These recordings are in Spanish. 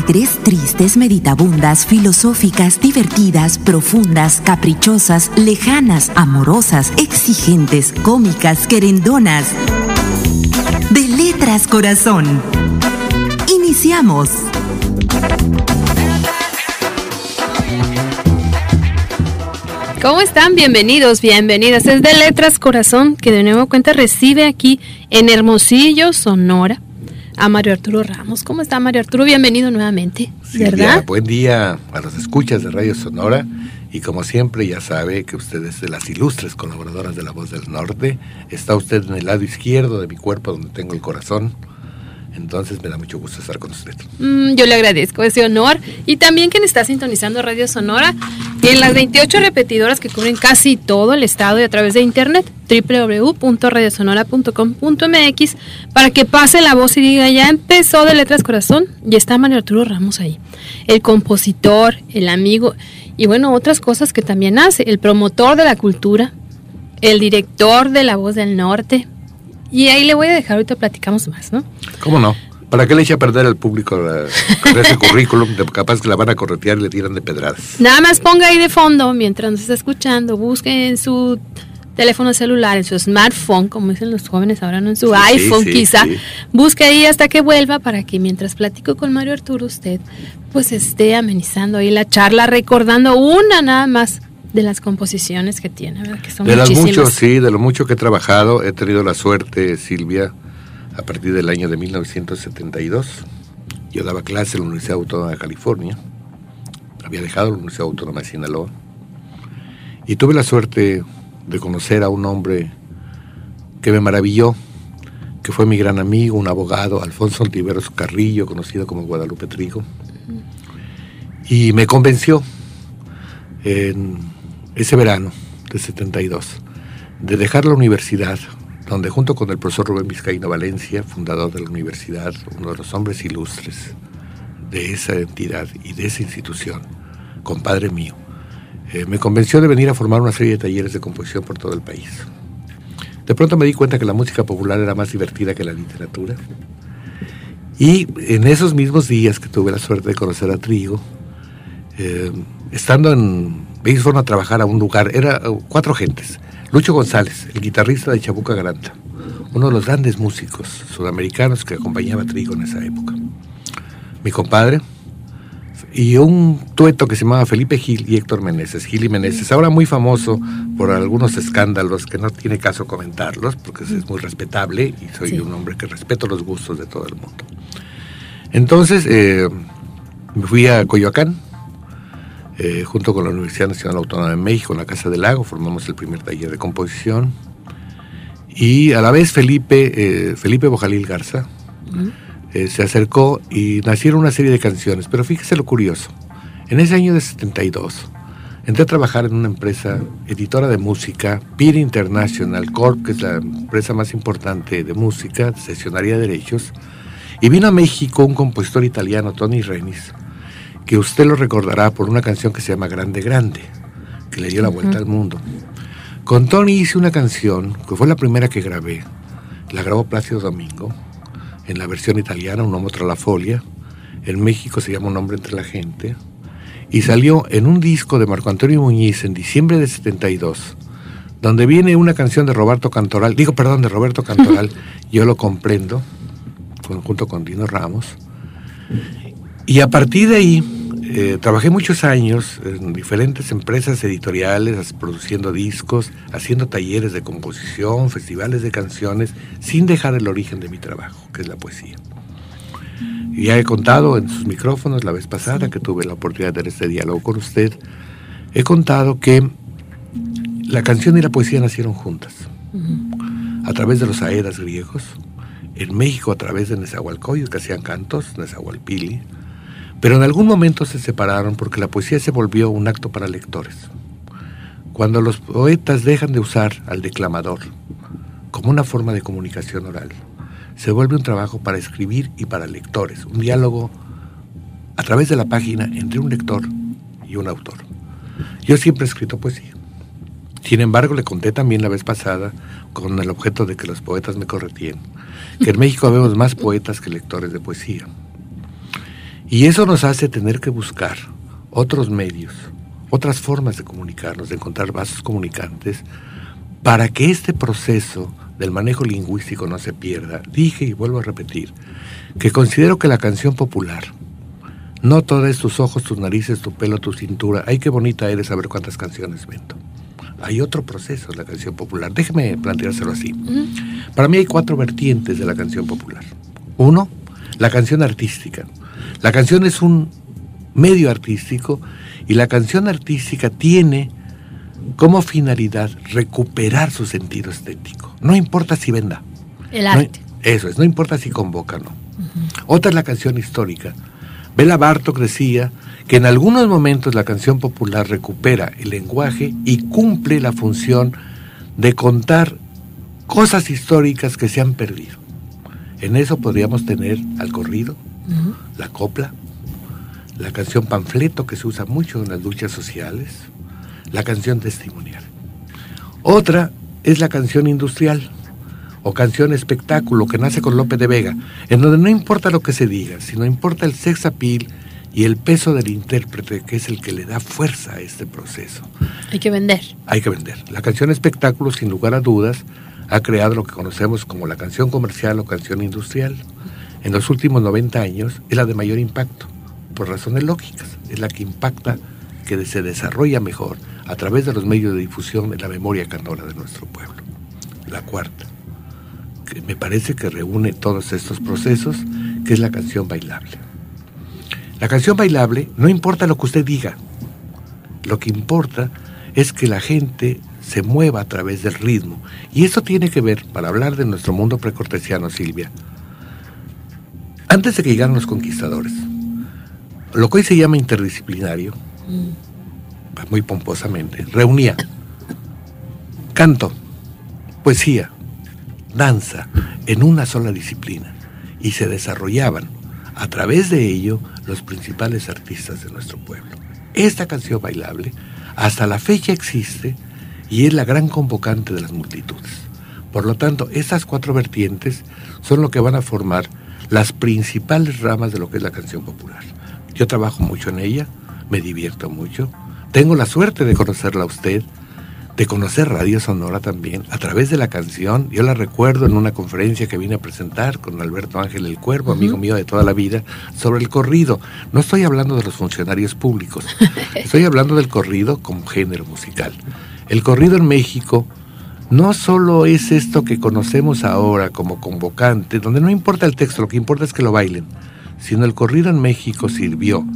Alegres, tristes, meditabundas, filosóficas, divertidas, profundas, caprichosas, lejanas, amorosas, exigentes, cómicas, querendonas. De letras corazón. Iniciamos. ¿Cómo están? Bienvenidos, bienvenidas. Es de Letras Corazón que de nuevo cuenta recibe aquí en Hermosillo, Sonora, a Mario Arturo Ramos. ¿Cómo está Mario Arturo? Bienvenido nuevamente, ¿verdad? buen día a los escuchas de Radio Sonora y como siempre ya sabe que usted es de las ilustres colaboradoras de La Voz del Norte. Está usted en el lado izquierdo de mi cuerpo donde tengo el corazón entonces me da mucho gusto estar con usted. Mm, yo le agradezco ese honor y también quien está sintonizando Radio Sonora en las 28 repetidoras que cubren casi todo el estado y a través de internet www.radiosonora.com.mx para que pase la voz y diga ya empezó de Letras Corazón y está Mario Arturo Ramos ahí. El compositor, el amigo y bueno, otras cosas que también hace, el promotor de la cultura, el director de La Voz del Norte, y ahí le voy a dejar, ahorita platicamos más, ¿no? ¿Cómo no? ¿Para qué le eche a perder al público ese currículum? capaz que la van a corretear y le tiran de pedradas. Nada más ponga ahí de fondo mientras nos está escuchando, busque en su teléfono celular, en su smartphone, como dicen los jóvenes ahora, no en su iPhone quizá. Busque ahí hasta que vuelva para que mientras platico con Mario Arturo usted pues esté amenizando ahí la charla, recordando una nada más de las composiciones que tiene, ¿verdad? Que son de las muchos, sí, de lo mucho que he trabajado, he tenido la suerte, Silvia, a partir del año de 1972. Yo daba clase en la Universidad Autónoma de California, había dejado la Universidad Autónoma de Sinaloa, y tuve la suerte de conocer a un hombre que me maravilló, que fue mi gran amigo, un abogado, Alfonso Ontiveros Carrillo, conocido como Guadalupe Trigo, y me convenció en ese verano de 72, de dejar la universidad, donde junto con el profesor Rubén Vizcaíno Valencia, fundador de la universidad, uno de los hombres ilustres de esa entidad y de esa institución, compadre mío, eh, me convenció de venir a formar una serie de talleres de composición por todo el país. De pronto me di cuenta que la música popular era más divertida que la literatura. Y en esos mismos días que tuve la suerte de conocer a Trigo, eh, estando en me fueron a trabajar a un lugar, era uh, cuatro gentes. Lucho González, el guitarrista de Chabuca Garanta, uno de los grandes músicos sudamericanos que acompañaba a Trigo en esa época. Mi compadre, y un tueto que se llamaba Felipe Gil y Héctor Meneses, Gil y Meneses, ahora muy famoso por algunos escándalos que no tiene caso comentarlos, porque es muy respetable y soy un hombre que respeto los gustos de todo el mundo. Entonces, eh, me fui a Coyoacán, eh, junto con la Universidad Nacional Autónoma de México, en la Casa del Lago, formamos el primer taller de composición. Y a la vez Felipe, eh, Felipe Bojalil Garza eh, se acercó y nacieron una serie de canciones. Pero fíjese lo curioso. En ese año de 72, entré a trabajar en una empresa editora de música, Peer International Corp, que es la empresa más importante de música, sesionaria de derechos. Y vino a México un compositor italiano, Tony Renis, que usted lo recordará por una canción que se llama Grande Grande, que le dio la vuelta al mundo. Con Tony hice una canción que fue la primera que grabé. La grabó Plácido Domingo, en la versión italiana, Un hombre la folia. En México se llama Un hombre entre la gente. Y salió en un disco de Marco Antonio Muñiz en diciembre de 72, donde viene una canción de Roberto Cantoral, digo perdón, de Roberto Cantoral, yo lo comprendo, junto con Dino Ramos. Y a partir de ahí eh, trabajé muchos años en diferentes empresas editoriales, produciendo discos, haciendo talleres de composición, festivales de canciones, sin dejar el origen de mi trabajo, que es la poesía. Y ya he contado en sus micrófonos la vez pasada que tuve la oportunidad de tener este diálogo con usted, he contado que la canción y la poesía nacieron juntas, a través de los aedas griegos, en México a través de Nezahualcóyotl, que hacían cantos, Nezahualpili, pero en algún momento se separaron porque la poesía se volvió un acto para lectores. Cuando los poetas dejan de usar al declamador como una forma de comunicación oral, se vuelve un trabajo para escribir y para lectores, un diálogo a través de la página entre un lector y un autor. Yo siempre he escrito poesía. Sin embargo, le conté también la vez pasada, con el objeto de que los poetas me corretían, que en México vemos más poetas que lectores de poesía. Y eso nos hace tener que buscar otros medios, otras formas de comunicarnos, de encontrar vasos comunicantes, para que este proceso del manejo lingüístico no se pierda. Dije y vuelvo a repetir que considero que la canción popular, no todas tus ojos, tus narices, tu pelo, tu cintura, ay qué bonita eres, a ver cuántas canciones vendo. Hay otro proceso en la canción popular. Déjeme planteárselo así. Para mí hay cuatro vertientes de la canción popular. Uno, la canción artística. La canción es un medio artístico y la canción artística tiene como finalidad recuperar su sentido estético. No importa si venda. El arte. eso es, no importa si convoca o no. Otra es la canción histórica. Bela Bartok decía que en algunos momentos la canción popular recupera el lenguaje y cumple la función de contar cosas históricas que se han perdido. En eso podríamos tener al corrido, la copla, la canción panfleto que se usa mucho en las luchas sociales, la canción testimonial. Otra es la canción industrial o canción espectáculo que nace con Lope de Vega, en donde no importa lo que se diga, sino importa el sex appeal y el peso del intérprete, que es el que le da fuerza a este proceso. Hay que vender. Hay que vender. La canción espectáculo, sin lugar a dudas, ha creado lo que conocemos como la canción comercial o canción industrial. En los últimos 90 años es la de mayor impacto, por razones lógicas. Es la que impacta, que se desarrolla mejor a través de los medios de difusión en la memoria canora de nuestro pueblo. La cuarta, que me parece que reúne todos estos procesos, que es la canción bailable. La canción bailable no importa lo que usted diga, lo que importa es que la gente se mueva a través del ritmo. Y esto tiene que ver, para hablar de nuestro mundo precortesiano, Silvia, antes de que llegaran los conquistadores, lo que hoy se llama interdisciplinario, mm. muy pomposamente, reunía canto, poesía, danza en una sola disciplina y se desarrollaban a través de ello los principales artistas de nuestro pueblo. Esta canción bailable hasta la fecha existe y es la gran convocante de las multitudes. Por lo tanto, estas cuatro vertientes son lo que van a formar las principales ramas de lo que es la canción popular. Yo trabajo mucho en ella, me divierto mucho, tengo la suerte de conocerla a usted, de conocer Radio Sonora también, a través de la canción. Yo la recuerdo en una conferencia que vine a presentar con Alberto Ángel El Cuervo, amigo mío de toda la vida, sobre el corrido. No estoy hablando de los funcionarios públicos, estoy hablando del corrido como género musical. El corrido en México no solo es esto que conocemos ahora como convocante, donde no importa el texto, lo que importa es que lo bailen, sino el corrido en México sirvió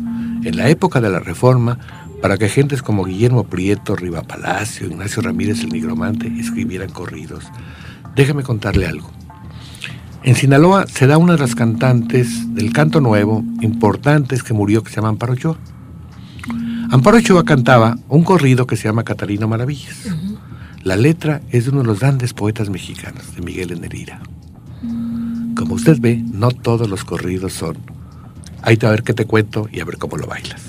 en la época de la Reforma para que gentes como Guillermo Prieto, Riva Palacio, Ignacio Ramírez el Nigromante escribieran corridos. Déjame contarle algo. En Sinaloa se da una de las cantantes del canto nuevo importantes que murió que se llama Amparo Ochoa. Amparo Ochoa cantaba un corrido que se llama Catarino Maravillas. La letra es de uno de los grandes poetas mexicanos, de Miguel Enerira. Como usted ve, no todos los corridos son. Ahí te a ver qué te cuento y a ver cómo lo bailas.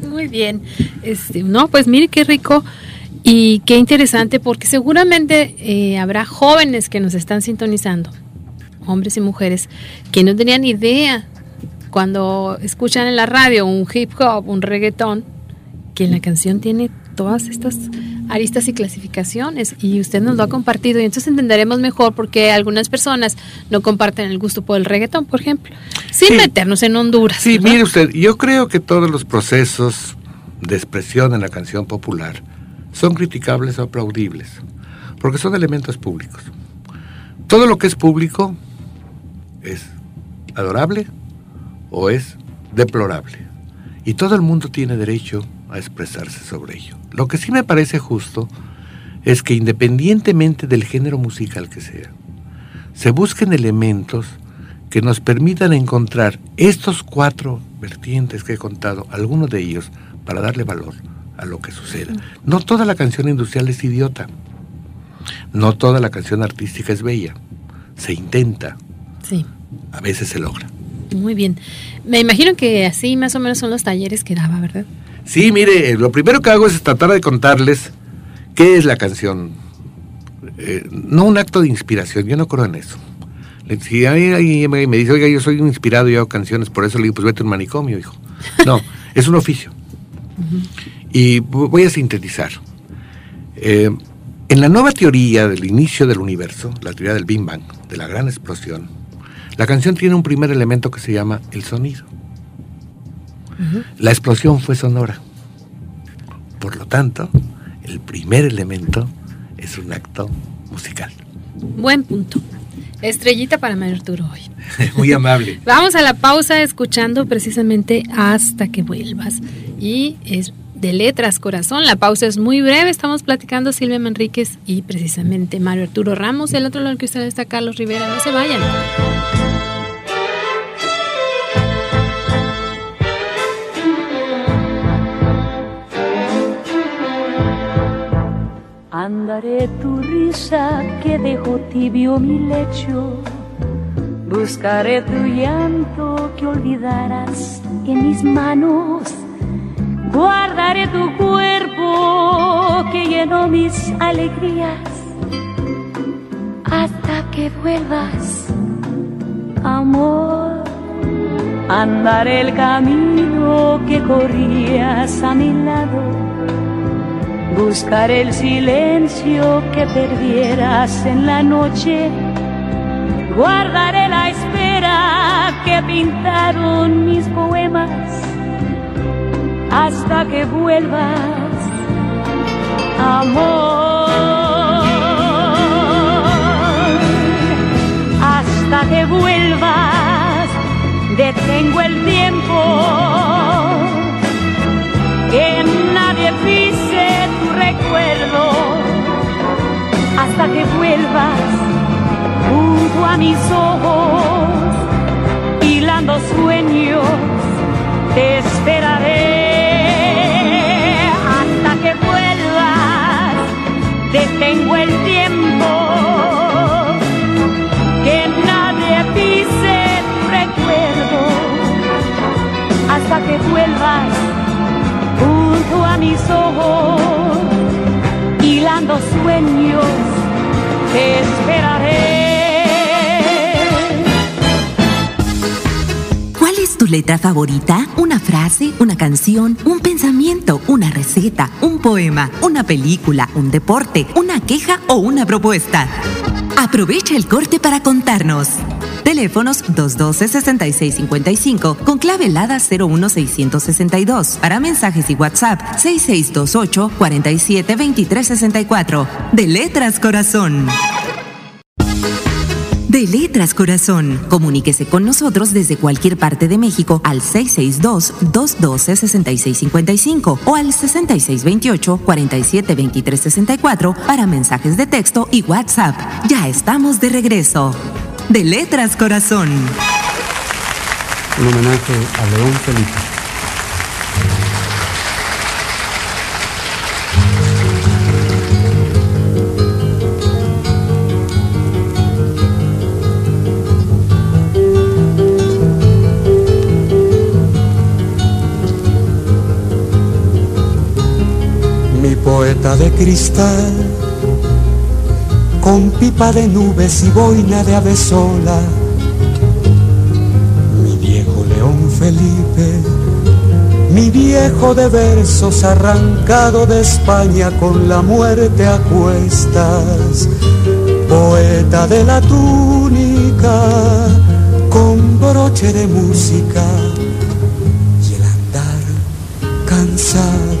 Muy bien. Este, no, pues mire qué rico y qué interesante, porque seguramente eh, habrá jóvenes que nos están sintonizando, hombres y mujeres, que no tenían idea cuando escuchan en la radio un hip hop, un reggaetón, que la canción tiene todas estas aristas y clasificaciones y usted nos lo ha compartido y entonces entenderemos mejor por qué algunas personas no comparten el gusto por el reggaetón, por ejemplo, sin meternos en Honduras. Sí, mire usted, yo creo que todos los procesos de expresión en la canción popular son criticables o aplaudibles, porque son elementos públicos. Todo lo que es público es adorable o es deplorable. Y todo el mundo tiene derecho a expresarse sobre ello. Lo que sí me parece justo es que independientemente del género musical que sea, se busquen elementos que nos permitan encontrar estos cuatro vertientes que he contado, algunos de ellos, para darle valor a lo que suceda. No toda la canción industrial es idiota. No toda la canción artística es bella. Se intenta. Sí. A veces se logra. Muy bien. Me imagino que así más o menos son los talleres que daba, ¿verdad? Sí, mire, lo primero que hago es tratar de contarles qué es la canción. Eh, no un acto de inspiración, yo no creo en eso. Si alguien me dice, oiga, yo soy inspirado y hago canciones, por eso le digo, pues vete a un manicomio, hijo. No, es un oficio. Y voy a sintetizar. Eh, en la nueva teoría del inicio del universo, la teoría del Big Bang, de la gran explosión, la canción tiene un primer elemento que se llama el sonido. La explosión fue sonora. Por lo tanto, el primer elemento es un acto musical. Buen punto. Estrellita para Arturo hoy. Muy amable. Vamos a la pausa escuchando precisamente hasta que vuelvas. Y es de letras, corazón. La pausa es muy breve. Estamos platicando Silvia Manríquez y precisamente Mario Arturo Ramos. El otro lado que usted está Carlos Rivera. No se vayan. Andaré tu risa que dejó tibio mi lecho. Buscaré tu llanto que olvidarás en mis manos. Guardaré tu cuerpo que llenó mis alegrías hasta que vuelvas, amor. Andaré el camino que corrías a mi lado buscar el silencio que perdieras en la noche. Guardaré la espera que pintaron mis poemas hasta que vuelvas, amor. Hasta que vuelvas, detengo el tiempo hasta que vuelvas junto a mis ojos, hilando sueños, te esperaré hasta que vuelvas, detengo el tiempo, que nadie pise recuerdo hasta que vuelvas junto a mis ojos hilando sueños, te esperaré. ¿Cuál es tu letra favorita? ¿Una frase? ¿Una canción? ¿Un pensamiento? ¿Una receta? ¿Un poema? ¿Una película? ¿Un deporte? ¿Una queja o una propuesta? Aprovecha el corte para contarnos. Teléfonos 212-6655 con clave helada 01662. Para mensajes y WhatsApp 6628 472364. De Letras Corazón. De Letras Corazón. Comuníquese con nosotros desde cualquier parte de México al 662-212-6655 o al 6628-472364 para mensajes de texto y WhatsApp. Ya estamos de regreso de Letras Corazón. Un homenaje a León Felipe. Mi poeta de cristal con pipa de nubes y boina de ave sola. Mi viejo León Felipe, mi viejo de versos arrancado de España con la muerte a cuestas, poeta de la túnica con broche de música y el andar cansado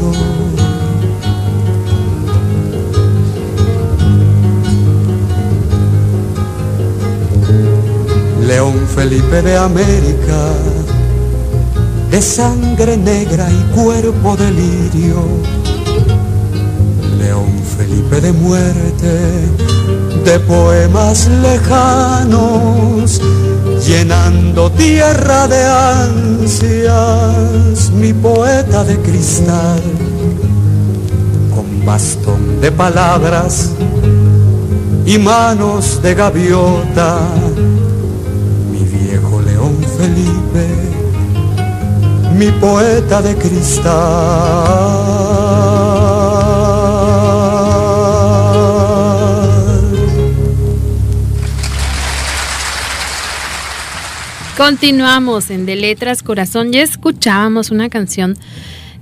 Felipe de América, de sangre negra y cuerpo de lirio. León Felipe de muerte, de poemas lejanos, llenando tierra de ansias, mi poeta de cristal, con bastón de palabras y manos de gaviota Felipe, mi poeta de cristal. Continuamos en De Letras Corazón. Ya escuchábamos una canción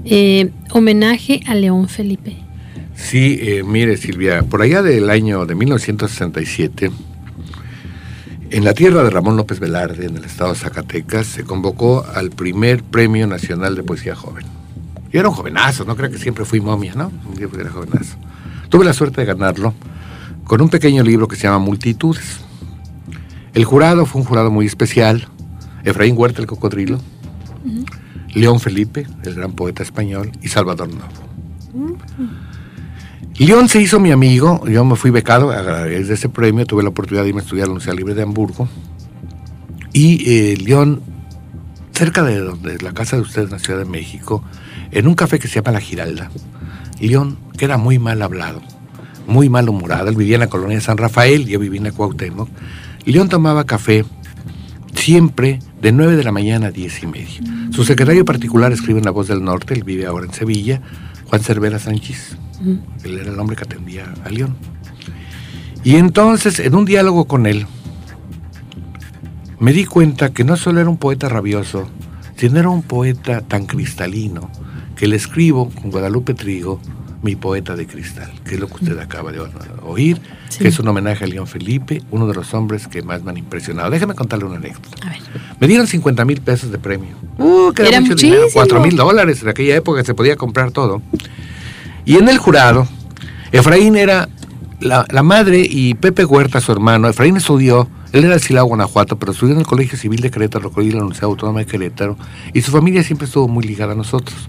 eh, homenaje a León Felipe. Sí, eh, mire Silvia, por allá del año de 1967, en la tierra de Ramón López Velarde, en el estado de Zacatecas, se convocó al primer Premio Nacional de Poesía Joven. Yo era un jovenazo, no creo que siempre fui momia, ¿no? Siempre era jovenazo. Tuve la suerte de ganarlo con un pequeño libro que se llama Multitudes. El jurado fue un jurado muy especial. Efraín Huerta, el cocodrilo, León Felipe, el gran poeta español, y Salvador Novo. León se hizo mi amigo, yo me fui becado a través de ese premio, tuve la oportunidad de irme a estudiar a la Universidad Libre de Hamburgo. Y eh, León, cerca de donde la casa de ustedes en la Ciudad de México, en un café que se llama La Giralda, León, que era muy mal hablado, muy mal humorado, él vivía en la colonia de San Rafael, yo vivía en la Cuauhtémoc, León tomaba café siempre de 9 de la mañana a 10 y media. Su secretario particular escribe en La Voz del Norte, él vive ahora en Sevilla, Juan Cervera Sánchez. Él era el hombre que atendía a León. Y entonces, en un diálogo con él, me di cuenta que no solo era un poeta rabioso, sino era un poeta tan cristalino que le escribo con Guadalupe Trigo mi poeta de cristal, que es lo que usted acaba de oír, que es un homenaje a León Felipe, uno de los hombres que más me han impresionado. Déjeme contarle una anécdota. Me dieron 50 mil pesos de premio. Uh, que era, mucho dinero. 4 mil dólares. En aquella época se podía comprar todo. Y en el jurado, Efraín era la, madre y Pepe Huerta, su hermano. Efraín estudió, él era de Silao, Guanajuato, pero estudió en el Colegio Civil de Querétaro, en la Universidad Autónoma de Querétaro, y su familia siempre estuvo muy ligada a nosotros.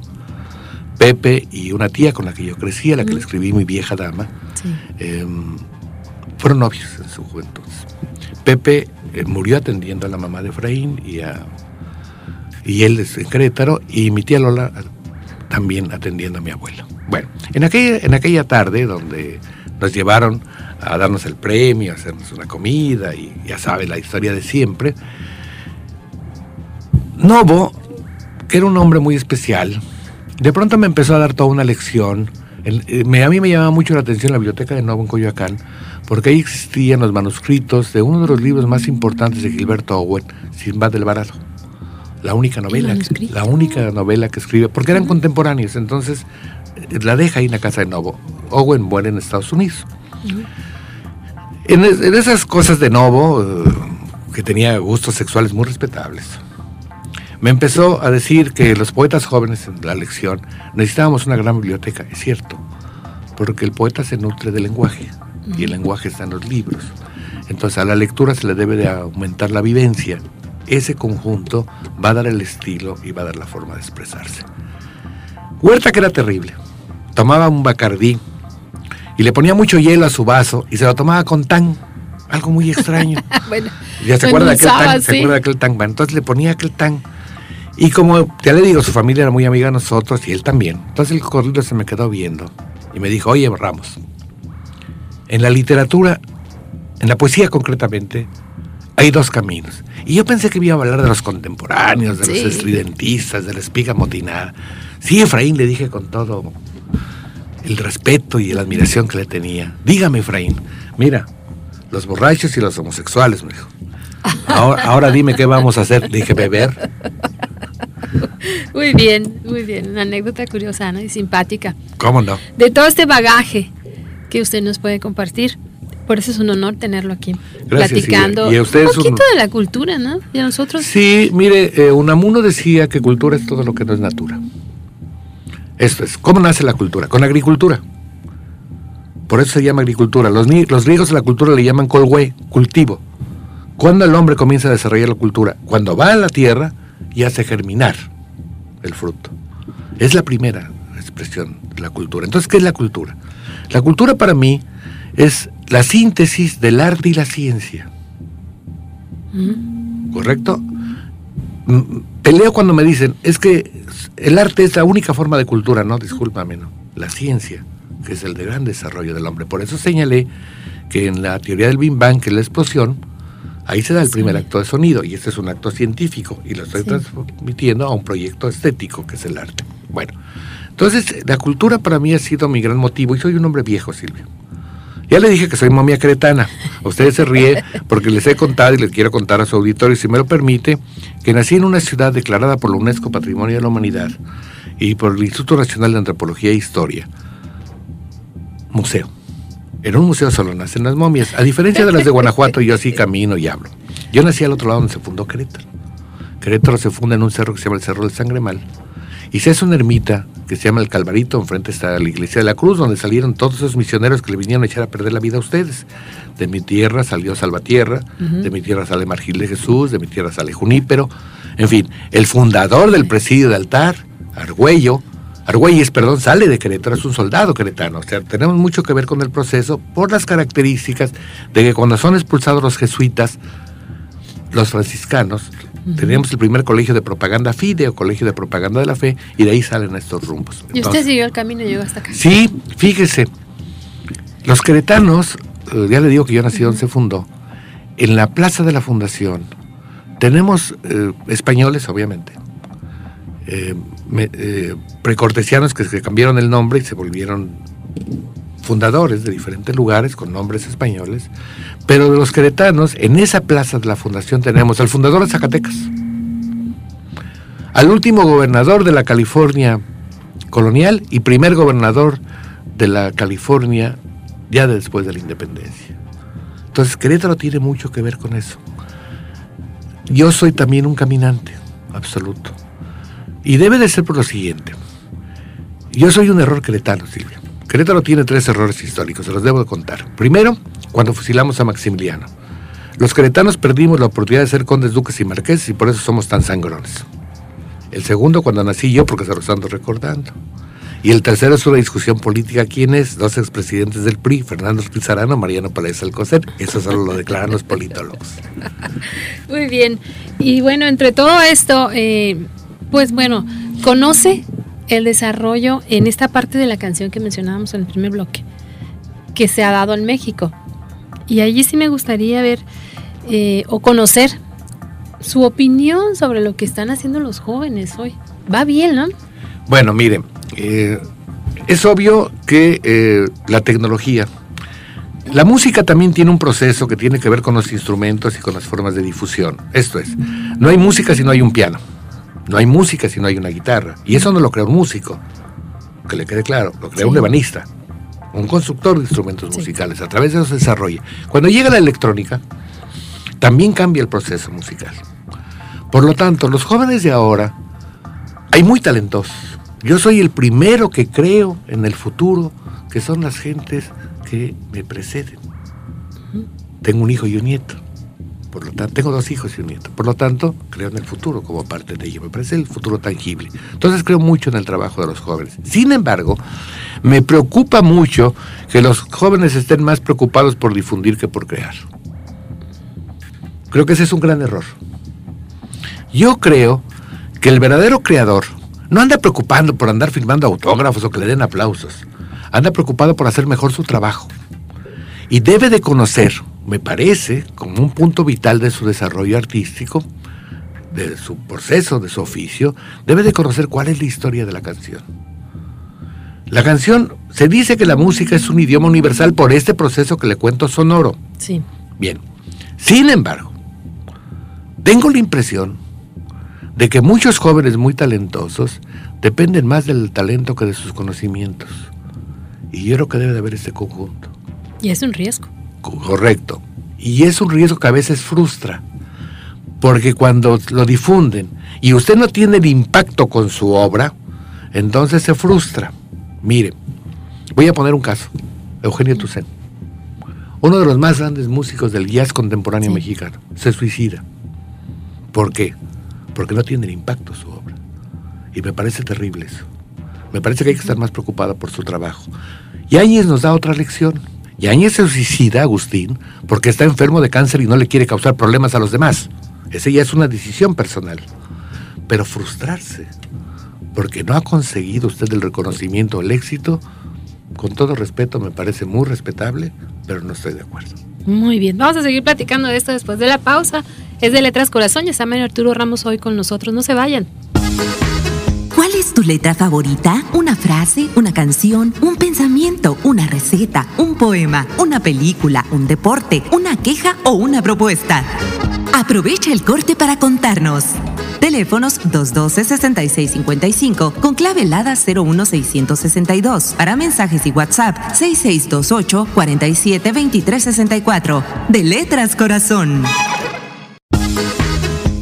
Pepe y una tía con la que yo crecí, a la que le escribí mi vieja dama, em, fueron novios en su juventud. Pepe eh, murió atendiendo a la mamá de Efraín y, a, y él es en Querétaro, y mi tía Lola también atendiendo a mi abuelo. Bueno, en aquella, en aquella tarde donde nos llevaron a darnos el premio, a hacernos una comida, y ya sabe la historia de siempre, Novo, que era un hombre muy especial, de pronto me empezó a dar toda una lección. Eh, a mí me llamaba mucho la atención la biblioteca de Novo en Coyoacán, porque ahí existían los manuscritos de uno de los libros más importantes de Gilberto Owen, Sinbad del Barato. La única novela, la única novela que escribe, porque eran contemporáneos, entonces eh, la deja ahí en la casa de Novo. Owen muere en Estados Unidos. en, esas cosas de Novo, eh, que tenía gustos sexuales muy respetables, me empezó a decir que los poetas jóvenes en la lección necesitábamos una gran biblioteca. Es cierto, porque el poeta se nutre del lenguaje y el lenguaje está en los libros. Entonces a la lectura se le debe de aumentar la vivencia. Ese conjunto va a dar el estilo y va a dar la forma de expresarse. Huerta que era terrible. Tomaba un bacardí y le ponía mucho hielo a su vaso y se lo tomaba con tan, algo muy extraño. bueno, ya se acuerda, de aquel tan, se acuerda de aquel tan. entonces le ponía aquel tan y como ya le digo, su familia era muy amiga de nosotros y él también. Entonces el cocodrilo se me quedó viendo y me dijo, oye Ramos, en la literatura, en la poesía concretamente, hay dos caminos. Y yo pensé que iba a hablar de los contemporáneos, de los estridentistas, de la espiga motinada. Sí, Efraín, le dije con todo el respeto y la admiración que le tenía. Dígame, Efraín, mira, los borrachos y los homosexuales, me dijo. Ahora, ahora dime qué vamos a hacer. Le dije, beber. Muy bien, muy bien. Una anécdota curiosa ¿no? y simpática. ¿Cómo no? De todo este bagaje que usted nos puede compartir. Por eso es un honor tenerlo aquí, platicando un poquito de la cultura, ¿no? Y nosotros. Sí, mire, eh, Unamuno decía que cultura es todo lo que no es natura. Esto es, ¿cómo nace la cultura? Con agricultura. Por eso se llama agricultura. Los, los griegos a la cultura le llaman colhue, cultivo. ¿Cuándo el hombre comienza a desarrollar la cultura? Cuando va a la tierra y hace germinar el fruto. Es la primera expresión de la cultura. Entonces, ¿qué es la cultura? La cultura para mí es la síntesis del arte y la ciencia. ¿Correcto? Mm, peleo cuando me dicen, es que el arte es la única forma de cultura, no, discúlpame, no. La ciencia, que es el de gran desarrollo del hombre. Por eso señalé que en la teoría del Big Bang, que es la explosión, Ahí se da el primer acto de sonido y este es un acto científico y lo estoy transmitiendo a un proyecto estético que es el arte. Bueno, entonces la cultura para mí ha sido mi gran motivo y soy un hombre viejo, Silvio. Ya le dije que soy momia cretana. Ustedes se ríe porque les he contado y les quiero contar a su auditorio, si me lo permite, que nací en una ciudad declarada por la UNESCO Patrimonio de la Humanidad y por el Instituto Nacional de Antropología e Historia. Museo. En un museo solo nacen las momias. A diferencia de las de Guanajuato, yo así camino y hablo. Yo nací al otro lado donde se fundó Querétaro. Querétaro se funda en un cerro que se llama el Cerro del Sangre Mal. Y se hace una ermita que se llama el Calvarito, enfrente está la iglesia de la Cruz, donde salieron todos esos misioneros que le vinieron a echar a perder la vida a ustedes. De mi tierra salió Salvatierra, de mi tierra sale Margil de Jesús, de mi tierra sale Junípero. En fin, el fundador del presidio de altar, Argüello, Argüelles, perdón, sale de Querétaro, es un soldado queretano. O sea, tenemos mucho que ver con el proceso por las características de que cuando son expulsados los jesuitas, los franciscanos, teníamos el primer colegio de propaganda FIDE o colegio de propaganda de la fe, y de ahí salen estos rumbos. ¿Y usted siguió el camino y llegó hasta acá? Sí, fíjese, los queretanos, eh, ya le digo que yo nací donde se fundó, en la plaza de la fundación, tenemos eh, españoles, obviamente, eh, eh, precortesianos que se cambiaron el nombre y se volvieron fundadores de diferentes lugares con nombres españoles, pero de los queretanos, en esa plaza de la fundación tenemos al fundador de Zacatecas, al último gobernador de la California colonial y primer gobernador de la California ya después de la independencia. Entonces Querétaro tiene mucho que ver con eso. Yo soy también un caminante, absoluto. Y debe de ser por lo siguiente. Yo soy un error queretano, Silvia. Querétaro tiene tres errores históricos, se los debo de contar. Primero, cuando fusilamos a Maximiliano. Los queretanos perdimos la oportunidad de ser condes, duques y marqueses y por eso somos tan sangrones. El segundo, cuando nací yo, porque se los ando recordando. Y el tercero es una discusión política. ¿Quién es? Dos expresidentes del PRI, Fernando Pizarano, Mariano Paredes Alcocer. Eso solo lo declaran los politólogos. Muy bien. Y bueno, entre todo esto, eh, pues bueno, conoce el desarrollo en esta parte de la canción que mencionábamos en el primer bloque, que se ha dado en México. Y allí sí me gustaría ver eh, o conocer su opinión sobre lo que están haciendo los jóvenes hoy. Va bien, ¿no? Bueno, miren, eh, es obvio que eh, la tecnología, la música también tiene un proceso que tiene que ver con los instrumentos y con las formas de difusión. Esto es, no hay música si no hay un piano. No hay música si no hay una guitarra. Y eso no lo crea un músico, que le quede claro, lo crea un ebanista, un constructor de instrumentos musicales. A través de eso se desarrolla. Cuando llega la electrónica, también cambia el proceso musical. Por lo tanto, los jóvenes de ahora, hay muy talentosos. Yo soy el primero que creo en el futuro, que son las gentes que me preceden. Tengo un hijo y un nieto. Por lo tanto, tengo dos hijos y un nieto. Por lo tanto, creo en el futuro como parte de ello. Me parece el futuro tangible. Entonces creo mucho en el trabajo de los jóvenes. Sin embargo, me preocupa mucho que los jóvenes estén más preocupados por difundir que por crear. Creo que ese es un gran error. Yo creo que el verdadero creador no anda preocupando por andar firmando autógrafos o que le den aplausos. Anda preocupado por hacer mejor su trabajo. Y debe de conocer me parece, como un punto vital de su desarrollo artístico, de su proceso, de su oficio, debe de conocer cuál es la historia de la canción. La canción, se dice que la música es un idioma universal por este proceso que le cuento sonoro. Sí. Bien. Sin embargo, tengo la impresión de que muchos jóvenes muy talentosos dependen más del talento que de sus conocimientos. Y yo creo que debe de haber este conjunto. Y es un riesgo. Correcto. Y es un riesgo que a veces frustra, porque cuando lo difunden y usted no tiene el impacto con su obra, entonces se frustra. Mire, voy a poner un caso. Eugenio Toussaint, uno de los más grandes músicos del jazz contemporáneo mexicano, se suicida. ¿Por qué? Porque no tiene el impacto su obra. Y me parece terrible eso. Me parece que hay que estar más preocupado por su trabajo. Y Áñez nos da otra lección. Y Áñez se suicida, Agustín, porque está enfermo de cáncer y no le quiere causar problemas a los demás. Esa ya es una decisión personal. Pero frustrarse, porque no ha conseguido usted el reconocimiento, el éxito, con todo respeto me parece muy respetable, pero no estoy de acuerdo. Muy bien, vamos a seguir platicando de esto después de la pausa. Es de Letras Corazón y está Mario Arturo Ramos hoy con nosotros. No se vayan es tu letra favorita? ¿Una frase, una canción, un pensamiento, una receta, un poema, una película, un deporte, una queja o una propuesta? Aprovecha el corte para contarnos. Teléfonos 212-6655 con clave helada 01662. Para mensajes y WhatsApp 6628 472364. De Letras Corazón.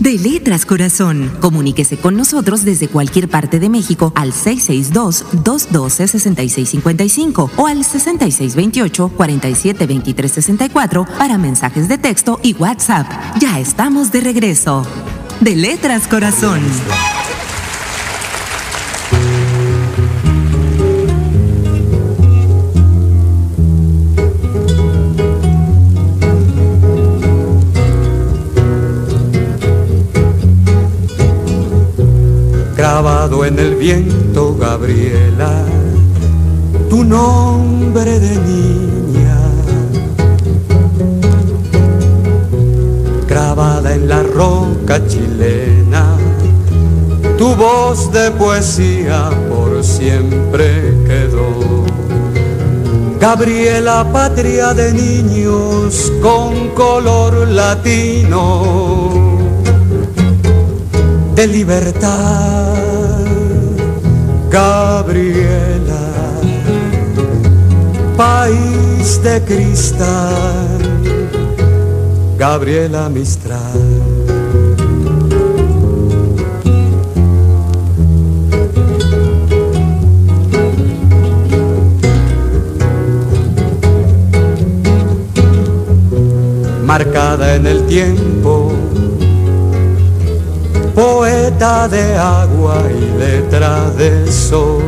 De Letras Corazón. Comuníquese con nosotros desde cualquier parte de México al 662-212-6655 o al 6628-472364 para mensajes de texto y WhatsApp. Ya estamos de regreso de Letras Corazón. En el viento, Gabriela, tu nombre de niña grabada en la roca chilena. Tu voz de poesía por siempre quedó. Gabriela, patria de niños con color latino, de libertad. Gabriela, país de cristal Gabriela Mistral. Marcada en el tiempo, poeta de agua y letra de sol.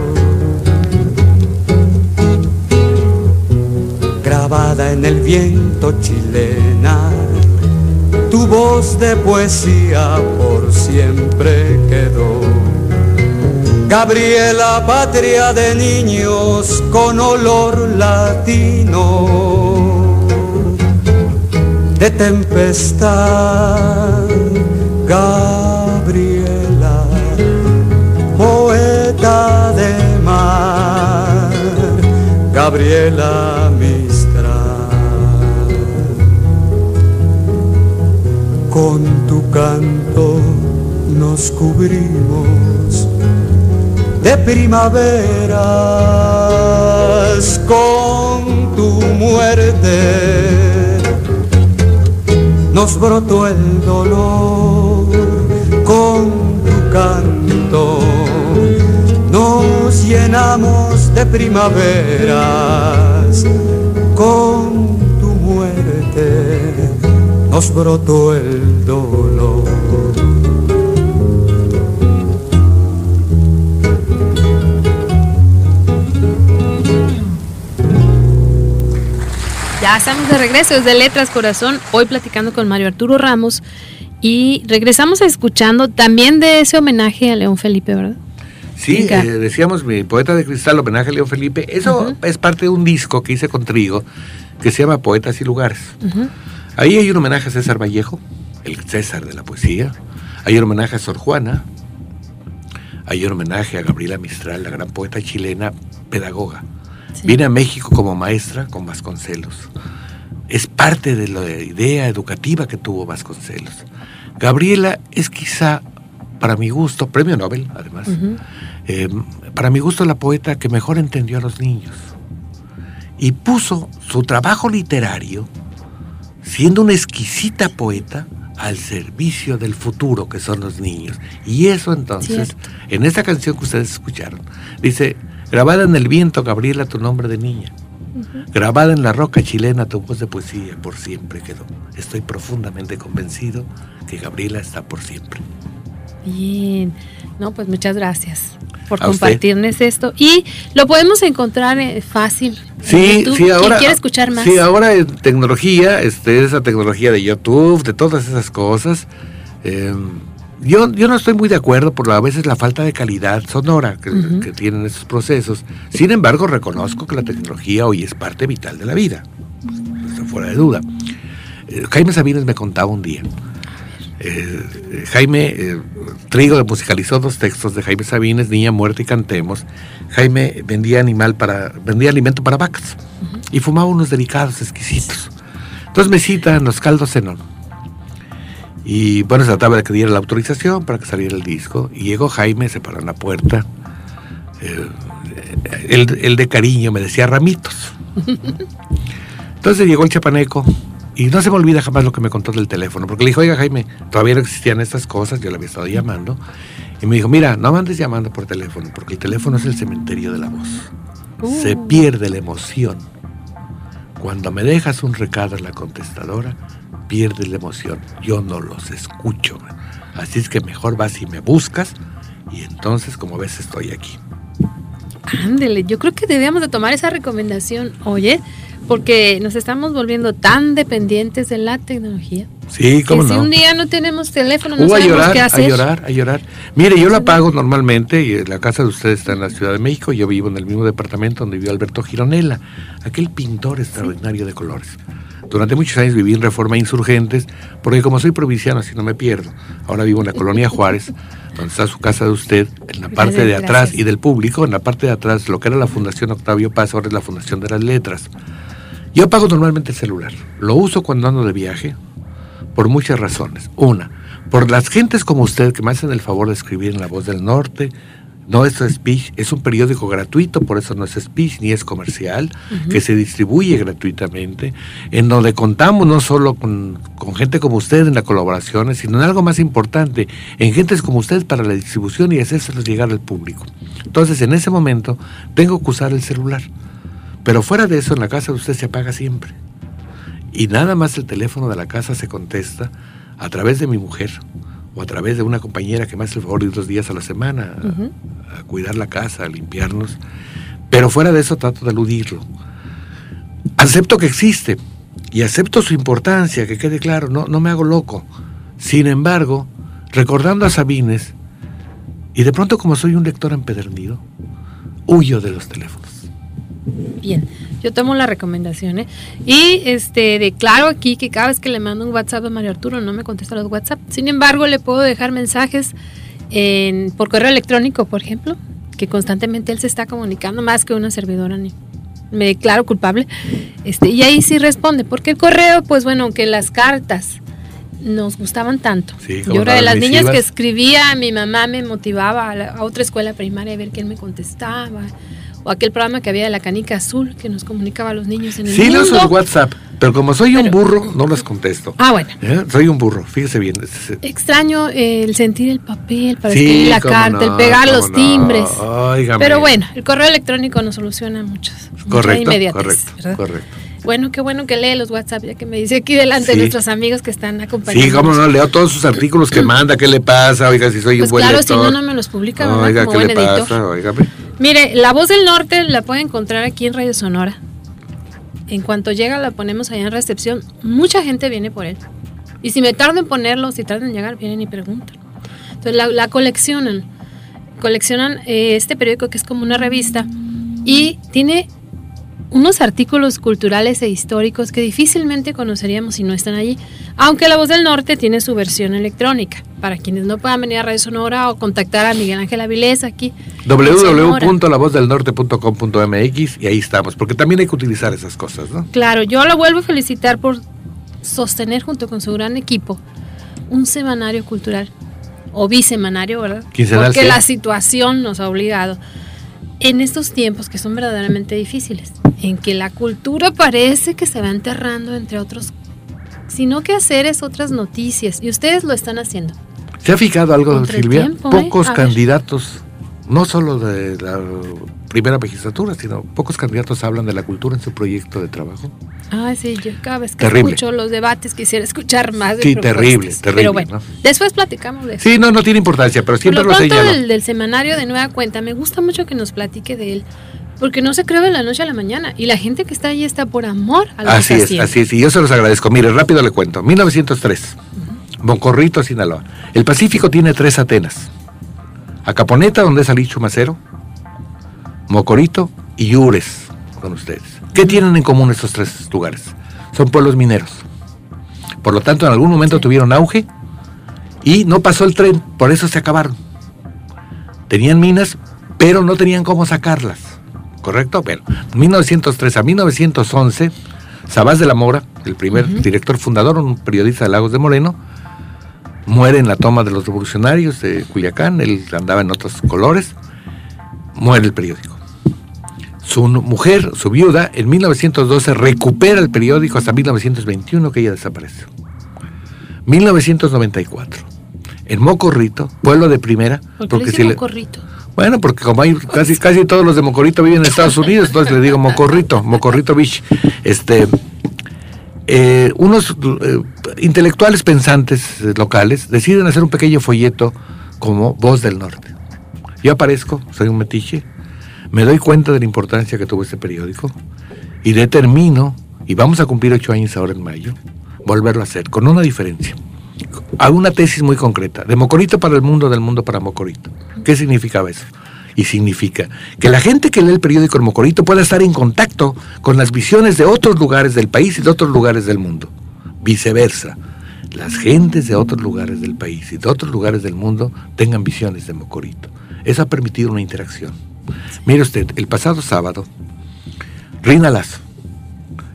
Grabada en el viento chilena tu voz de poesía por siempre quedó. Gabriela, patria de niños con olor latino, de tempestad, Gabriela Con tu canto nos cubrimos de primaveras, con tu muerte nos brotó el dolor, con tu canto nos llenamos de primaveras, con tu muerte nos brotó el dolor. Ya estamos de regreso desde Letras Corazón, hoy platicando con Mario Arturo Ramos y regresamos escuchando también de ese homenaje a León Felipe, ¿verdad? Sí, eh, decíamos mi poeta de cristal, homenaje a León Felipe. Eso es parte de un disco que hice con Trigo que se llama Poetas y Lugares. Ahí hay un homenaje a César Vallejo, el César de la poesía. Hay un homenaje a Sor Juana. Hay un homenaje a Gabriela Mistral, la gran poeta chilena, pedagoga. Viene a México como maestra con Vasconcelos. Es parte de la idea educativa que tuvo Vasconcelos. Gabriela es quizá, para mi gusto, premio Nobel, además, eh, para mi gusto la poeta que mejor entendió a los niños. Y puso su trabajo literario siendo una exquisita poeta al servicio del futuro que son los niños. Y eso entonces, en esta canción que ustedes escucharon, dice, grabada en el viento, Gabriela, tu nombre de niña. Grabada en la roca chilena, tu voz de poesía por siempre quedó. Estoy profundamente convencido que Gabriela está por siempre. Bien, no, pues muchas gracias por compartirnos esto. Y lo podemos encontrar eh, fácil. Sí, sí, ahora. quiere escuchar más? Sí, ahora en tecnología, este, esa tecnología de YouTube, de todas esas cosas. Em, yo, yo no estoy muy de acuerdo por a veces la falta de calidad sonora que, tienen esos procesos. Sin embargo, reconozco que la tecnología hoy es parte vital de la vida. Está fuera de duda. Eh, Jaime Sabines me contaba un día Eh, Jaime eh, Trigo musicalizó dos textos de Jaime Sabines, Niña, Muerte y Cantemos. Jaime vendía animal para, vendía alimento para vacas y fumaba unos delicados exquisitos. Entonces me citan los caldos Zenón. Y bueno, se trataba de que diera la autorización para que saliera el disco. Y llegó Jaime, se paró en la puerta. Eh, el, de cariño me decía ramitos. Entonces llegó el chapaneco y no se me olvida jamás lo que me contó del teléfono, porque le dijo, oiga Jaime, todavía no existían estas cosas, yo le había estado llamando. Y me dijo, mira, no mandes llamando por teléfono, porque el teléfono es el cementerio de la voz. Se uh. pierde la emoción. Cuando me dejas un recado en la contestadora, pierdes la emoción. Yo no los escucho. Así es que mejor vas y me buscas y entonces, como ves, estoy aquí. Ándele, yo creo que debíamos de tomar esa recomendación, oye, porque nos estamos volviendo tan dependientes de la tecnología. Sí, como Si un día no tenemos teléfono, no uh, sabemos a llorar, qué hacer. A llorar, a llorar. Mire, yo la pago normalmente y la casa de ustedes está en la Ciudad de México. Yo vivo en el mismo departamento donde vivió Alberto Gironella, aquel pintor extraordinario de colores. Durante muchos años viví en Reforma Insurgentes, porque como soy provinciano, así no me pierdo. Ahora vivo en la colonia Juárez, donde está su casa de usted, en la parte de atrás y del público, en la parte de atrás, lo que era la Fundación Octavio Paz, ahora es la Fundación de las Letras. Yo pago normalmente el celular. Lo uso cuando ando de viaje por muchas razones. Una, por las gentes como usted que me hacen el favor de escribir en La Voz del Norte. No es Speech, es un periódico gratuito, por eso no es Speech ni es comercial, que se distribuye gratuitamente, en donde contamos no solo con, con, gente como usted en las colaboraciones, sino en algo más importante, en gentes como usted para la distribución y hacérselos llegar al público. Entonces, en ese momento, tengo que usar el celular. Pero fuera de eso, en la casa de usted se apaga siempre. Y nada más el teléfono de la casa se contesta a través de mi mujer o a través de una compañera que me hace el favor de ir dos días a la semana a, cuidar la casa, a limpiarnos. Pero fuera de eso trato de eludirlo. Acepto que existe y acepto su importancia, que quede claro, no, no me hago loco. Sin embargo, recordando a Sabines, y de pronto como soy un lector empedernido, huyo de los teléfonos. Bien, yo tomo la recomendación, ¿eh? Y este, declaro aquí que cada vez que le mando un WhatsApp a Mario Arturo no me contesta los WhatsApp. Sin embargo, le puedo dejar mensajes en, por correo electrónico, por ejemplo, que constantemente él se está comunicando más que una servidora. Ni, me declaro culpable. Este, y ahí sí responde, porque el correo, pues bueno, aunque las cartas nos gustaban tanto. Yo era de las niñas que escribía, mi mamá me motivaba a, a, otra escuela primaria a ver quién me contestaba o aquel programa que había de la canica azul que nos comunicaba a los niños en el sí, mundo. Sí, los WhatsApp, pero como soy un burro, no las contesto. Ah, bueno. ¿Eh? Soy un burro, fíjese bien. Extraño el sentir el papel para escribir la carta, el pegar los timbres. Pero bueno, el correo electrónico nos soluciona muchos. Correcto, correcto, correcto. Bueno, qué bueno que lee los WhatsApp, ya que me dice aquí delante de nuestros amigos que están acompañando. Sí, cómo no, leo todos sus artículos que manda, qué le pasa, oiga, si soy pues un buen claro, si no, no me los publica, ¿verdad? Oiga, ¿qué le pasa? Oiga, Mire, La Voz del Norte la puede encontrar aquí en Radio Sonora. En cuanto llega la ponemos allá en recepción. Mucha gente viene por él. Y si me tardo en ponerlo, si tardan en llegar, vienen y preguntan. Entonces la, coleccionan. Coleccionan eh, este periódico que es como una revista y tiene unos artículos culturales e históricos que difícilmente conoceríamos si no están allí, aunque La Voz del Norte tiene su versión electrónica, para quienes no puedan venir a Radio Sonora o contactar a Miguel Ángel Avilés aquí. www.lavozdelnorte.com.mx y ahí estamos, porque también hay que utilizar esas cosas, ¿no? Claro, yo lo vuelvo a felicitar por sostener junto con su gran equipo un semanario cultural o bisemanario, ¿verdad? Porque la situación nos ha obligado en estos tiempos que son verdaderamente difíciles, en que la cultura parece que se va enterrando entre otros, sino que hacer es otras noticias, y ustedes lo están haciendo. ¿Se ha fijado algo, Silvia? ¿eh? Pocos candidatos, no solo de la primera magistratura, sino pocos candidatos hablan de la cultura en su proyecto de trabajo. Ah, sí, yo cada vez que escucho los debates quisiera escuchar más de Sí, terrible, terrible. Pero bueno, después platicamos de eso. Sí, no, no tiene importancia, pero siempre Por lo, lo Del, del semanario de Nueva Cuenta, me gusta mucho que nos platique de él, porque no se creó de la noche a la mañana, y la gente que está ahí está por amor a la Así es, así es, y yo se los agradezco. Mire, rápido le cuento. 1903, Boncorrito, Sinaloa. El Pacífico tiene tres Atenas. Acaponeta, donde es Alicho Macero, Mocorito y Ures con ustedes. ¿Qué tienen en común estos tres lugares? Son pueblos mineros. Por lo tanto, en algún momento tuvieron auge Y no pasó el tren, por eso se acabaron. Tenían minas, pero no tenían cómo sacarlas. ¿Correcto? Pero 1903 a 1911, Sabás de la Mora, el primer director fundador, un periodista de Lagos de Moreno, muere en la toma de los revolucionarios de Culiacán, él andaba en otros colores, muere el periódico. Su mujer, su viuda, en 1912 recupera el periódico hasta 1921 que ella desaparece. 1994. En Mocorrito, pueblo de primera. porque si Mocorrito? bueno, porque como hay casi, casi todos los de Mocorito viven en Estados Unidos, entonces le digo Mocorrito, Mocorrito Beach. Este, eh, unos eh, intelectuales pensantes locales deciden hacer un pequeño folleto como Voz del Norte. Yo aparezco, soy un metiche, me doy cuenta de la importancia que tuvo este periódico y determino, y vamos a cumplir ocho años ahora en mayo, volverlo a hacer, con una diferencia. Hago una tesis muy concreta, de Mocorito para el mundo, del mundo para Mocorito. ¿Qué significaba eso? Y significa que la gente que lee el periódico El Mocorito pueda estar en contacto con las visiones de otros lugares del país y de otros lugares del mundo. Viceversa, las gentes de otros lugares del país y de otros lugares del mundo tengan visiones de Mocorito. Eso ha permitido una interacción. Mire usted, el pasado sábado, Rina Lazo,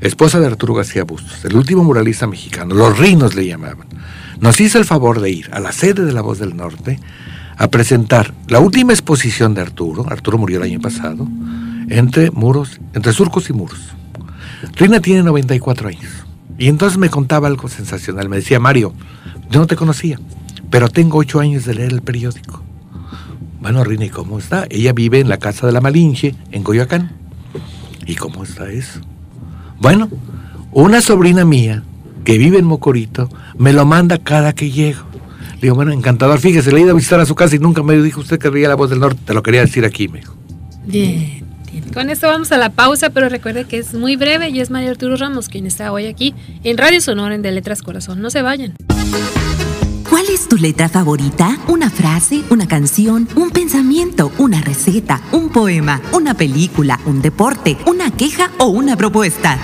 esposa de Arturo García Bustos, el último muralista mexicano, los rinos le llamaban, nos hizo el favor de ir a la sede de La Voz del Norte a presentar la última exposición de Arturo, Arturo murió el año pasado, entre muros, entre surcos y muros. Rina tiene 94 años. Y entonces me contaba algo sensacional. Me decía, Mario, yo no te conocía, pero tengo ocho años de leer el periódico. Bueno, Rini, ¿cómo está? Ella vive en la casa de la Malinche, en Coyoacán. ¿Y cómo está eso? Bueno, una sobrina mía que vive en Mocorito me lo manda cada que llego. Le digo, bueno, encantador, fíjese, le he ido a visitar a su casa y nunca me dijo usted que veía la voz del norte. Te lo quería decir aquí, me dijo. Bien, Con esto vamos a la pausa, pero recuerde que es muy breve y es Mario Arturo Ramos quien está hoy aquí en Radio Sonora en De Letras Corazón. No se vayan. ¿Cuál es tu letra favorita? ¿Una frase, una canción, un pensamiento, una receta, un poema, una película, un deporte, una queja o una propuesta?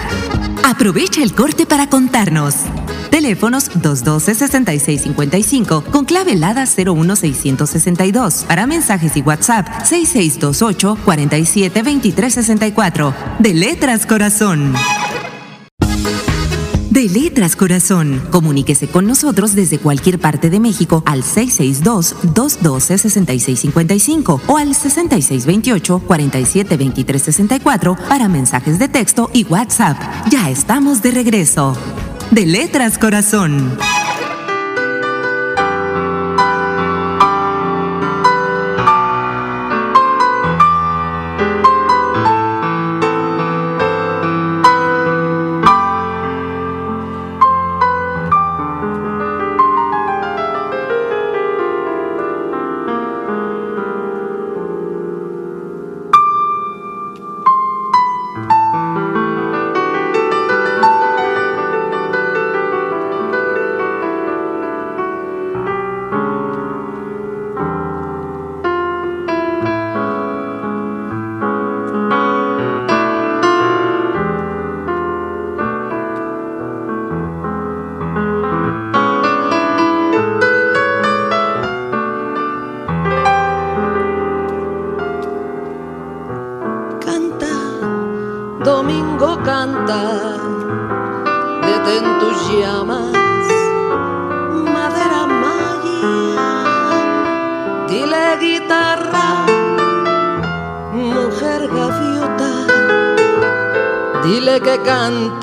Aprovecha el corte para contarnos. Teléfonos 212-6655 con clave helada 01662. Para mensajes y WhatsApp 6628 472364. De Letras Corazón. De Letras Corazón. Comuníquese con nosotros desde cualquier parte de México al 662-212-6655 o al 6628-472364 para mensajes de texto y WhatsApp. Ya estamos de regreso. De Letras Corazón.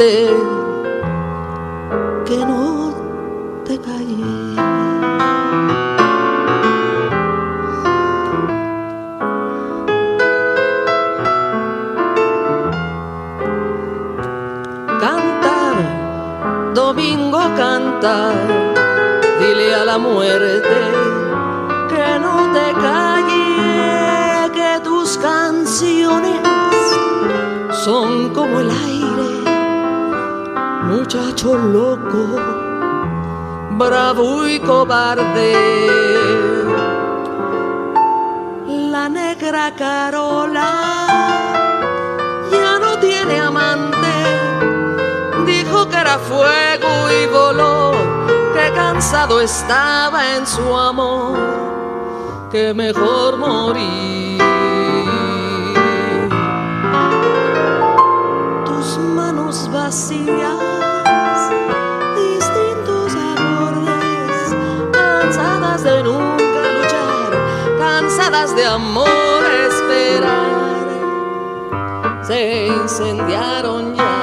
তে bravo y cobarde. La negra Carola ya no tiene amante, dijo que era fuego y voló, que cansado estaba en su amor, que mejor morir. Tus manos vacías de amor esperar, se incendiaron ya.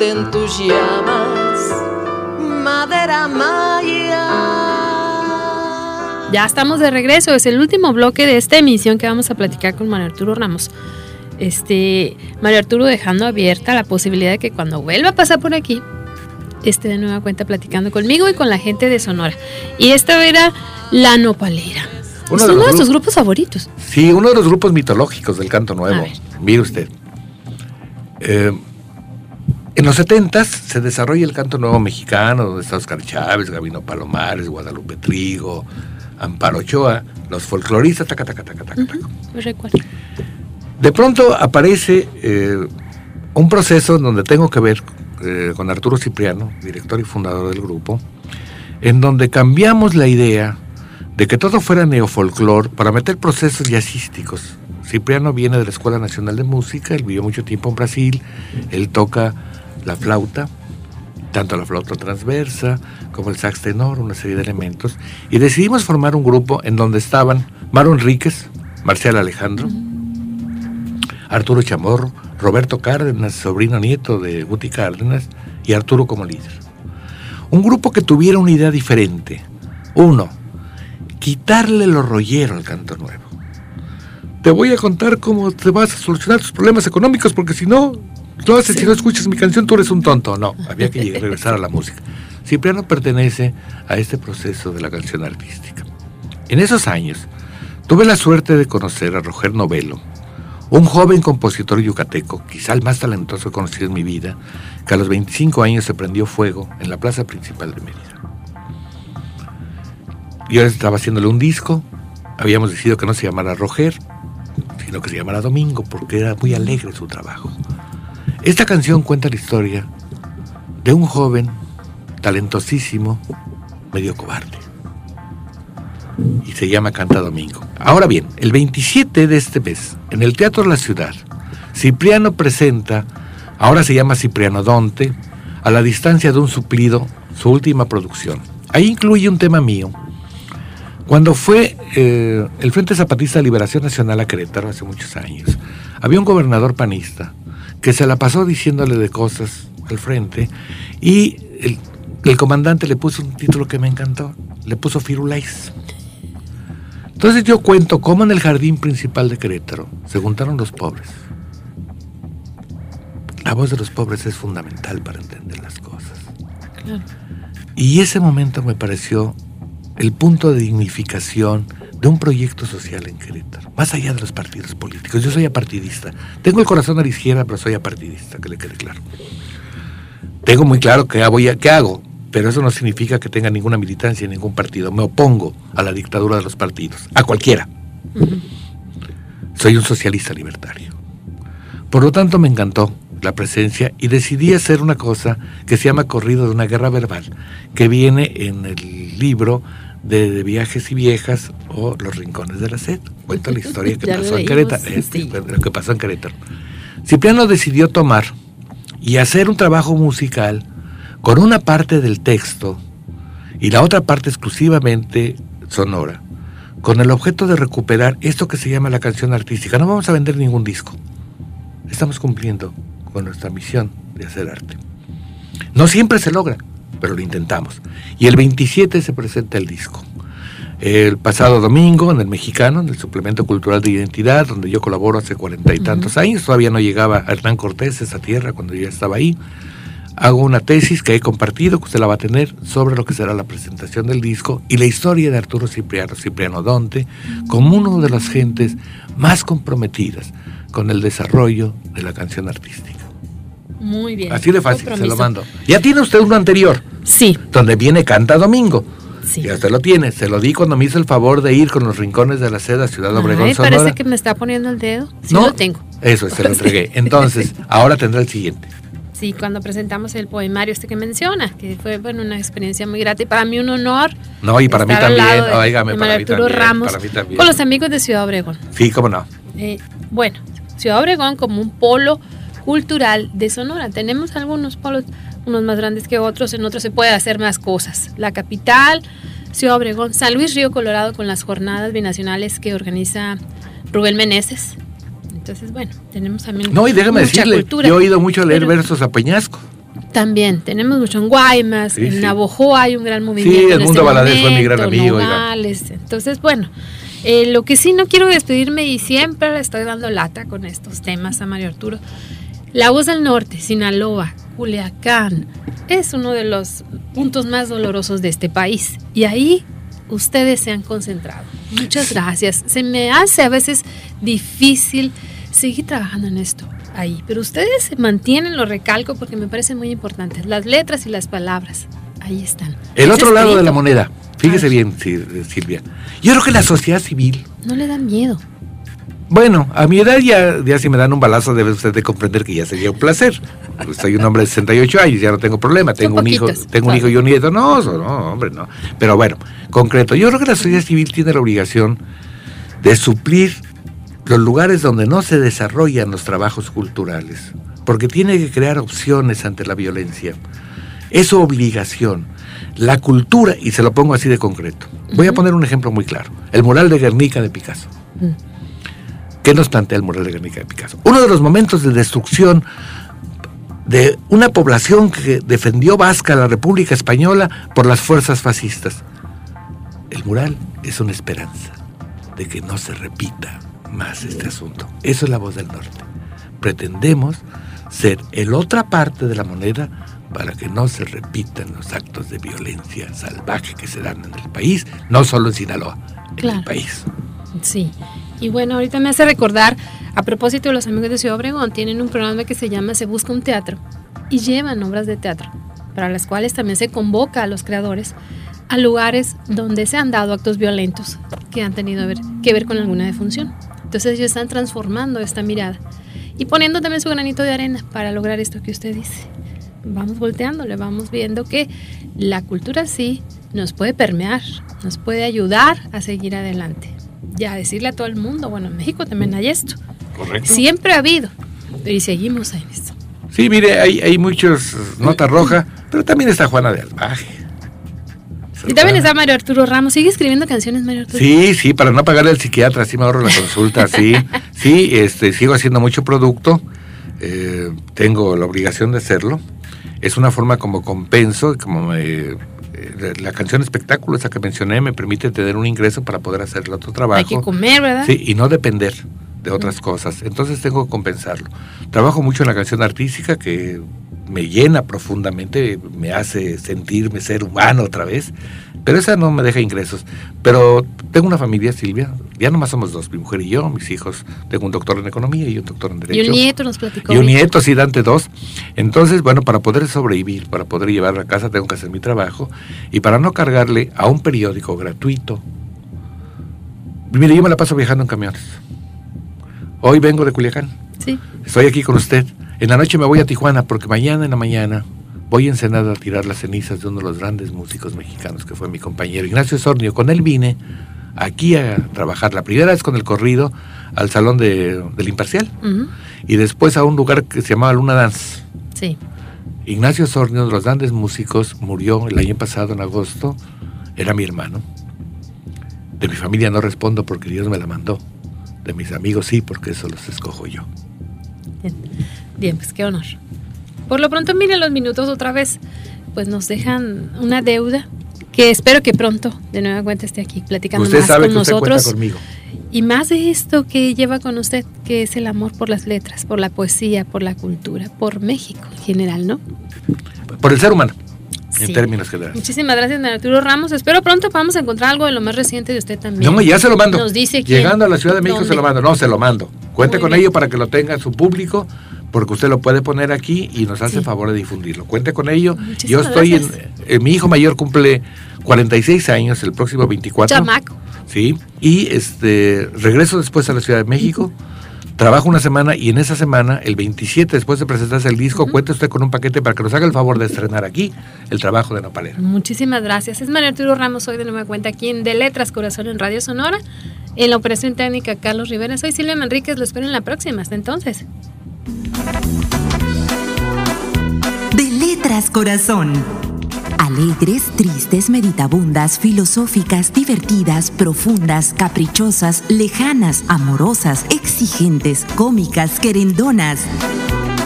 en tus llamas, madera maya. Ya estamos de regreso, es el último bloque de esta emisión que vamos a platicar con Mario Arturo Ramos. Este, Mario Arturo dejando abierta la posibilidad de que cuando vuelva a pasar por aquí, esté de nueva cuenta platicando conmigo y con la gente de Sonora. Y esta era La Nopalera. Uno es de uno de sus grupos favoritos. Sí, uno de los grupos mitológicos del canto nuevo. Mire usted. Eh, en los 70 se desarrolla el canto nuevo mexicano, donde está Oscar Chávez, Gabino Palomares, Guadalupe Trigo, Amparo Ochoa, los folcloristas, taca, taca, taca, taca, recuerdo. De pronto aparece eh, un proceso donde tengo que ver eh, con Arturo Cipriano, director y fundador del grupo, en donde cambiamos la idea de que todo fuera neofolclor para meter procesos jazzísticos. Cipriano viene de la Escuela Nacional de Música, él vivió mucho tiempo en Brasil, él toca la flauta, tanto la flauta transversa como el sax tenor, una serie de elementos, y decidimos formar un grupo en donde estaban Maro Enríquez, Marcial Alejandro, Arturo Chamorro, Roberto Cárdenas, sobrino nieto de Guti Cárdenas, y Arturo como líder. Un grupo que tuviera una idea diferente. Uno, quitarle lo rollero al canto nuevo. Te voy a contar cómo te vas a solucionar tus problemas económicos porque si no, entonces, si no escuchas mi canción, tú eres un tonto. No, había que regresar a la música. Cipriano pertenece a este proceso de la canción artística. En esos años, tuve la suerte de conocer a Roger Novelo, un joven compositor yucateco, quizá el más talentoso conocido en mi vida, que a los 25 años se prendió fuego en la plaza principal de Mérida. Yo estaba haciéndole un disco, habíamos decidido que no se llamara Roger, sino que se llamara Domingo, porque era muy alegre su trabajo. Esta canción cuenta la historia de un joven talentosísimo, medio cobarde. Y se llama Canta Domingo. Ahora bien, el 27 de este mes, en el Teatro la Ciudad, Cipriano presenta, ahora se llama Cipriano Donte, a la distancia de un suplido, su última producción. Ahí incluye un tema mío. Cuando fue eh, el Frente Zapatista de Liberación Nacional a hace muchos años, había un gobernador panista que se la pasó diciéndole de cosas al frente y el, comandante le puso un título que me encantó, le puso Firulais. Entonces yo cuento cómo en el jardín principal de Querétaro se juntaron los pobres. La voz de los pobres es fundamental para entender las cosas. Y ese momento me pareció el punto de dignificación de un proyecto social en Querétaro, más allá de los partidos políticos. Yo soy apartidista. Tengo el corazón a la izquierda, pero soy apartidista, que le quede claro. Tengo muy claro qué hago, qué hago, pero eso no significa que tenga ninguna militancia en ningún partido. Me opongo a la dictadura de los partidos, a cualquiera. Soy un socialista libertario. Por lo tanto, me encantó la presencia y decidí hacer una cosa que se llama Corrido de una guerra verbal, que viene en el libro de, Viajes y Viejas o Los Rincones de la Sed. Cuento la historia que pasó en Querétaro. Lo que pasó en Querétaro. Cipriano decidió tomar y hacer un trabajo musical con una parte del texto y la otra parte exclusivamente sonora, con el objeto de recuperar esto que se llama la canción artística. No vamos a vender ningún disco. Estamos cumpliendo con nuestra misión de hacer arte. No siempre se logra, pero lo intentamos. Y el 27 se presenta el disco. El pasado domingo en el Mexicano, en el Suplemento Cultural de Identidad, donde yo colaboro hace cuarenta y tantos años, todavía no llegaba Hernán Cortés a esa tierra cuando yo estaba ahí. Hago una tesis que he compartido, que usted la va a tener, sobre lo que será la presentación del disco y la historia de Arturo Cipriano, Cipriano Donte, como uno de las gentes más comprometidas con el desarrollo de la canción artística. Muy bien. Así de fácil, se lo mando. Ya tiene usted uno anterior, Sí, donde viene Canta Domingo. sí. Ya usted lo tiene. Se lo di cuando me hizo el favor de ir con los rincones de la seda Ciudad Obregón Sonora. parece que me está poniendo el dedo. Sí no, lo tengo. Eso, se lo entregué. Entonces, ahora tendrá el siguiente. Sí, cuando presentamos el poemario este que menciona, que fue bueno una experiencia muy grata y para mí un honor. No, y para mí también. de- de para mí también, Ramos, para mí también. con los amigos de Ciudad Obregón. Sí, cómo no. Eh, bueno, Ciudad Obregón como un polo cultural de Sonora. Tenemos algunos polos, unos más grandes que otros, en otros se puede hacer más cosas. La capital, Ciudad Obregón, San Luis Río Colorado con las jornadas binacionales que organiza Rubén Meneses. Entonces, bueno, tenemos también No, y déjame mucha decirle, cultura. yo he oído mucho leer Pero versos a Peñasco. También tenemos mucho en Guaymas, Sí, en sí. Hay un gran movimiento. Sí, Edmundo este Valadez fue mi gran amigo. Nogales. Entonces, bueno, eh, lo que sí no quiero despedirme y siempre le estoy dando lata con estos temas a Mario Arturo. La voz del norte, Sinaloa, Culiacán, es uno de los puntos más dolorosos de este país. Y ahí ustedes se han concentrado. Muchas gracias. Se me hace a veces difícil seguir trabajando en esto ahí, pero ustedes se mantienen, lo recalco porque me parecen muy importantes, las letras y las palabras. Ahí están. El otro lado de la moneda. Fíjese bien, Sil- Silvia. Yo creo que la sociedad civil No le da miedo. Bueno, a mi edad ya, ya si me dan un balazo debe usted de comprender que ya sería un placer. Pues soy un hombre de 68 años, ya no tengo problema. Tengo un hijo, tengo un hijo y un nieto. No, no, hombre, no. Pero bueno, concreto. Yo creo que la sociedad civil tiene la obligación de suplir los lugares donde no se desarrollan los trabajos culturales, porque tiene que crear opciones ante la violencia. Es su obligación. La cultura, y se lo pongo así de concreto. Voy a poner un ejemplo muy claro. El mural de Guernica de Picasso. ¿Qué nos plantea el mural de Guernica de Picasso? Uno de los momentos de destrucción de una población que defendió Vasca la República Española por las fuerzas fascistas. El mural es una esperanza de que no se repita más este asunto. Eso es la voz del norte. Pretendemos ser el otra parte de la moneda para que no se repitan los actos de violencia salvaje que se dan en el país, no solo en Sinaloa, en Claro. el país. Sí. Y bueno, ahorita me hace recordar, a propósito los amigos de Ciudad Obregón, tienen un programa que se llama Se Busca un Teatro y llevan obras de teatro, para las cuales también se convoca a los creadores a lugares donde se han dado actos violentos que han tenido que ver con alguna defunción. Entonces ellos están transformando esta mirada y poniendo también su granito de arena para lograr esto que usted dice. Vamos volteándole, vamos viendo que la cultura sí nos puede permear, nos puede ayudar a seguir adelante. Ya decirle a todo el mundo, bueno, en México también hay esto. Correcto. Siempre ha habido, pero y seguimos en esto. Sí, mire, hay, hay muchos eh, nota roja, pero también está Juana de Albaje. Y también está Mario Arturo Ramos. ¿Sigue escribiendo canciones, Mario Arturo? Sí, sí, para no pagarle al psiquiatra, así me ahorro la consulta, sí. Sí, este, sigo haciendo mucho producto, eh, tengo la obligación de hacerlo. Es una forma como compenso, como me- eh, la canción espectáculo, esa que mencioné, me permite tener un ingreso para poder hacer el otro trabajo. Hay que comer, ¿verdad? Sí, y no depender de otras cosas. Entonces tengo que compensarlo. Trabajo mucho en la canción artística que me llena profundamente, me hace sentirme ser humano otra vez, pero esa no me deja ingresos. Pero tengo una familia, Silvia, ya nomás somos dos, mi mujer y yo, mis hijos. Tengo un doctor en economía y un doctor en Y derecho. un nieto nos platicó. Y un nieto, sí, Dante dos. Entonces, bueno, para poder sobrevivir, para poder llevar a casa, tengo que hacer mi trabajo. Y para no cargarle a un periódico gratuito. Mire, yo me la paso viajando en camiones. Hoy vengo de Culiacán. Sí. Estoy aquí con usted. En la noche me voy a Tijuana porque mañana en la mañana voy a Ensenada a tirar las cenizas de uno de los grandes músicos mexicanos que fue mi compañero Ignacio Sornio. Con él vine aquí a trabajar. La primera vez con el corrido al Salón de- del Imparcial y después a un lugar que se llamaba Luna Dance. Sí. Ignacio Sornio, de los grandes músicos, murió el año pasado en agosto. Era mi hermano. De mi familia no respondo porque Dios me la mandó. De mis amigos sí, porque eso los escojo yo. Bien. Bien, pues qué honor. Por lo pronto, miren los minutos otra vez, pues nos dejan una deuda que espero que pronto de nueva cuenta esté aquí platicando Usted más sabe con que usted nosotros. conmigo. Y más de esto que lleva con usted, que es el amor por las letras, por la poesía, por la cultura, por México en general, ¿no? Por el ser humano, en términos generales. Muchísimas gracias, Arturo Ramos. Espero pronto podamos encontrar algo de lo más reciente de usted también. No, ya se lo mando. Nos dice quién, Llegando a la Ciudad de México se lo mando. No, se lo mando. Cuente Muy con bien. ello para que lo tenga en su público, porque usted lo puede poner aquí y nos hace favor de difundirlo. Cuente con ello. Yo estoy en, eh, Mi hijo mayor cumple 46 años el próximo 24. Chamaco. Sí. Y este regreso después a la Ciudad de México. Trabajo una semana y en esa semana, el 27, después de presentarse el disco, cuente usted con un paquete para que nos haga el favor de estrenar aquí el trabajo de Nopalera. Muchísimas gracias. Es María Arturo Ramos, hoy de nueva cuenta aquí en De Letras Corazón en Radio Sonora. En la operación técnica, Carlos Rivera. Soy Silvia Manríquez, lo espero en la próxima. Hasta entonces. De Letras Corazón. Alegres, tristes, meditabundas, filosóficas, divertidas, profundas, caprichosas, lejanas, amorosas, exigentes, cómicas, querendonas.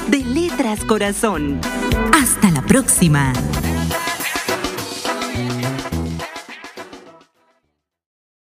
De Letras Corazón. Hasta la próxima.